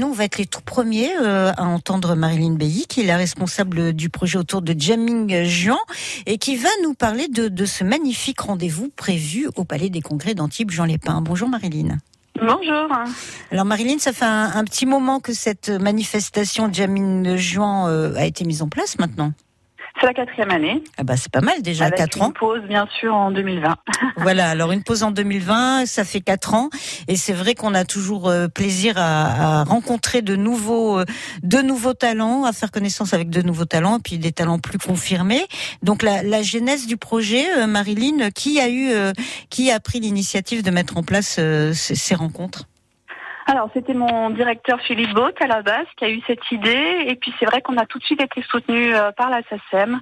nous, on va être les tout premiers euh, à entendre Marilyn Bailly, qui est la responsable du projet autour de Jamming Juan, et qui va nous parler de, de ce magnifique rendez-vous prévu au Palais des Congrès d'Antibes Jean Lépin. Bonjour Marilyn. Bonjour. Alors Marilyn, ça fait un, un petit moment que cette manifestation Jamming Juan euh, a été mise en place maintenant. C'est la quatrième année. Ah bah c'est pas mal déjà, avec 4 une ans. pause, bien sûr, en 2020. Voilà, alors une pause en 2020, ça fait quatre ans, et c'est vrai qu'on a toujours euh, plaisir à, à rencontrer de nouveaux, euh, de nouveaux talents, à faire connaissance avec de nouveaux talents, et puis des talents plus confirmés. Donc la, la genèse du projet, euh, Marilyn, qui a eu, euh, qui a pris l'initiative de mettre en place euh, ces, ces rencontres? Alors, c'était mon directeur Philippe Baut à la base qui a eu cette idée. Et puis, c'est vrai qu'on a tout de suite été soutenu euh, par la SACEM.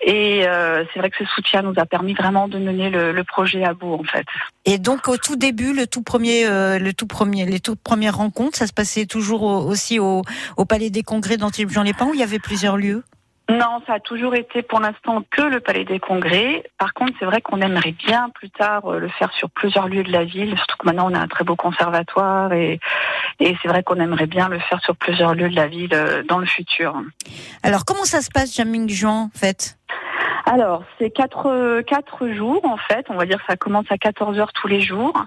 Et euh, c'est vrai que ce soutien nous a permis vraiment de mener le, projet à bout, en fait. Et donc au tout début, le tout premier, euh, le tout premier, les toutes premières rencontres, ça se passait toujours au- aussi au, Palais des Congrès d'Antibes Jean Lépin, où il y avait plusieurs lieux? Non, ça a toujours été pour l'instant que le Palais des Congrès. Par contre, c'est vrai qu'on aimerait bien plus tard euh, le faire sur plusieurs lieux de la ville, surtout que maintenant on a un très beau conservatoire et, et c'est vrai qu'on aimerait bien le faire sur plusieurs lieux de la ville euh, dans le futur. Alors comment ça se passe, Jamming Juan, en fait? Alors, c'est quatre, euh, quatre jours en fait. On va dire que ça commence à 14 heures tous les jours.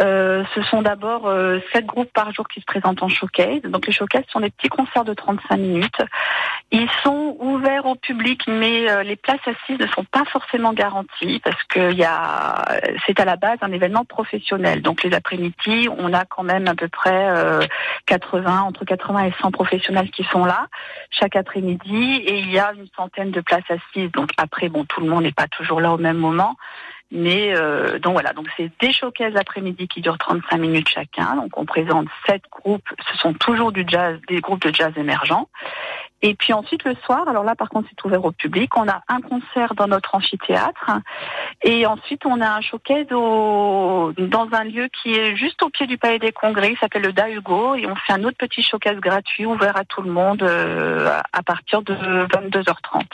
Euh, ce sont d'abord euh, sept groupes par jour qui se présentent en showcase. Donc les showcases sont des petits concerts de 35 minutes. Ils sont ouverts au public, mais euh, les places assises ne sont pas forcément garanties parce que y a, c'est à la base un événement professionnel. Donc les après-midi, on a quand même à peu près euh, 80, entre 80 et 100 professionnels qui sont là chaque après-midi et il y a une centaine de places assises. Donc après, bon, tout le monde n'est pas toujours là au même moment. Mais euh, donc voilà, donc c'est des showcases après-midi qui durent 35 minutes chacun. Donc on présente sept groupes, ce sont toujours du jazz, des groupes de jazz émergents. Et puis ensuite le soir, alors là par contre c'est ouvert au public, on a un concert dans notre amphithéâtre et ensuite on a un showcase au, dans un lieu qui est juste au pied du palais des congrès, il s'appelle le Da Hugo et on fait un autre petit showcase gratuit ouvert à tout le monde euh, à partir de 22h30.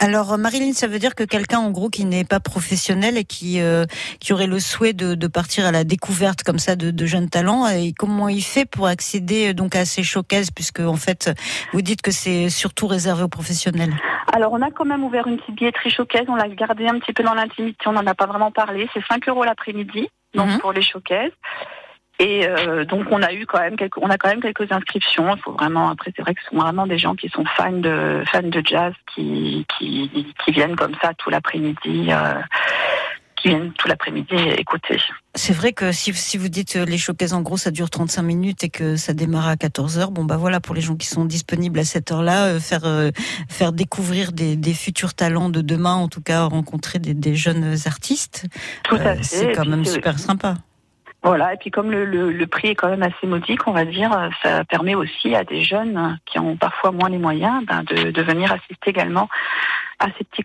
Alors euh, Marilyn, ça veut dire que quelqu'un en gros qui n'est pas professionnel et qui euh, qui aurait le souhait de, partir à la découverte comme ça de, de jeunes talents, et comment il fait pour accéder donc à ces showcases, puisque en fait vous dites que c'est surtout réservé aux professionnels. Alors, on a quand même ouvert une petite billetterie showcase. On l'a gardé un petit peu dans l'intimité. On n'en a pas vraiment parlé. C'est 5 euros l'après-midi, donc Mhm. pour les showcases. Et euh, donc, on a eu quand même quelques, on a quand même quelques inscriptions. Il faut vraiment, après, c'est vrai que ce sont vraiment des gens qui sont fans de, fans de jazz qui, qui, qui viennent comme ça tout l'après-midi, euh, qui viennent tout l'après-midi écouter. C'est vrai que si, si vous dites euh, les showcases en gros ça dure 35 minutes et que ça démarre à 14 heures, bon bah voilà pour les gens qui sont disponibles à cette heure-là, euh, faire euh, faire découvrir des, des futurs talents de demain, en tout cas rencontrer des, des jeunes artistes, euh, c'est quand même super sympa. Voilà, et puis comme le, le, le prix est quand même assez modique, on va dire, ça permet aussi à des jeunes qui ont parfois moins les moyens ben, de, de venir assister également à ces petits.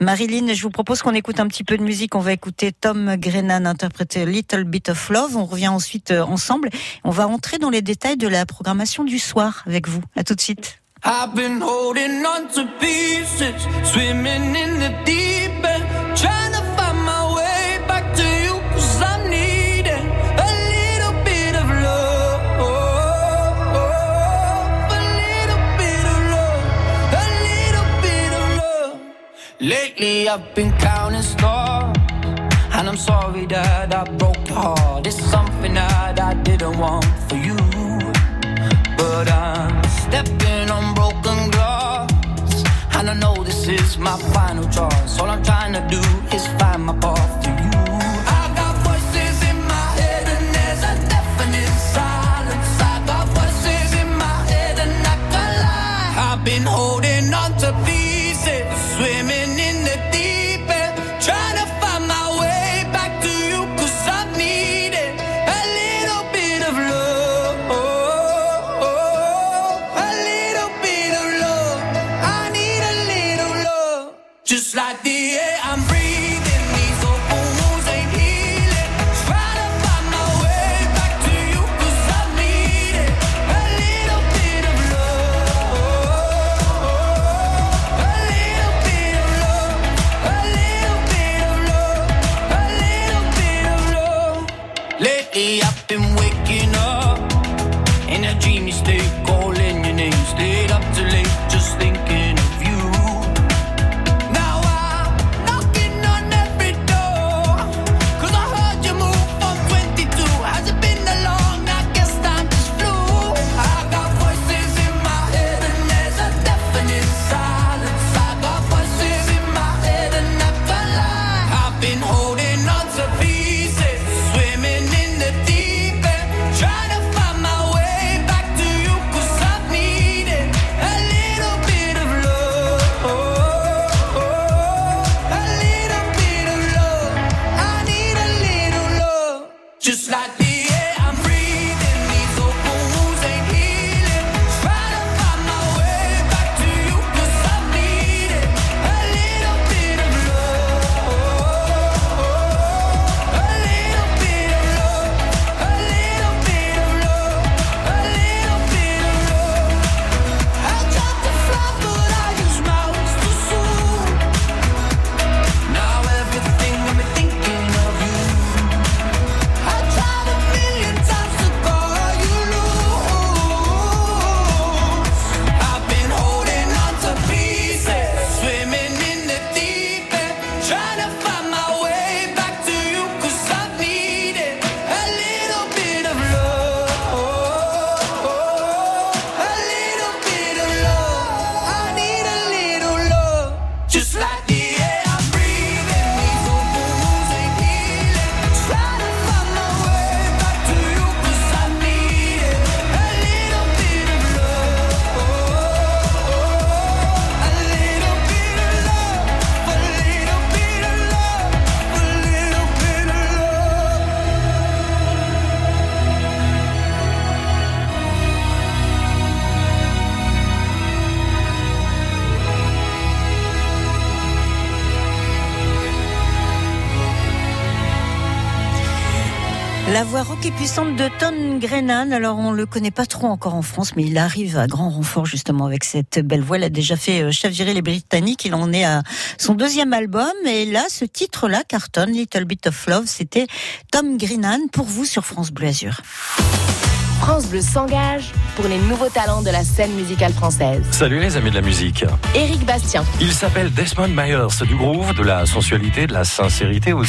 Marilyn, je vous propose qu'on écoute un petit peu de musique. On va écouter Tom Grennan interpréter Little Bit of Love. On revient ensuite euh, ensemble. On va entrer dans les détails de la programmation du soir avec vous. À tout de suite. I've been holding on to pieces, swimming in the deep Lately I've been counting stars, and I'm sorry that I broke your heart. It's something that I didn't want for you. But I'm stepping on broken glass. And I know this is my final choice. All I'm trying to do is find my path to you. I got voices in my head, and there's a deafening silence. I got voices in my head, and I can't lie. I've been holding on to pieces, swimming like the air I'm breathing, La voix rock et puissante de Tom Grennan. Alors, on ne le connaît pas trop encore en France, mais il arrive à grand renfort, justement, avec cette belle voix. Il a déjà fait euh, chavirer les Britanniques. Il en est à son deuxième album. Et là, ce titre-là, Carton, Little Bit of Love, c'était Tom Grennan pour vous sur France Bleu Azur. France Bleu s'engage pour les nouveaux talents de la scène musicale française. Salut les amis de la musique. Éric Bastien. Il s'appelle Desmond Myers, du groove, de la sensualité, de la sincérité aussi.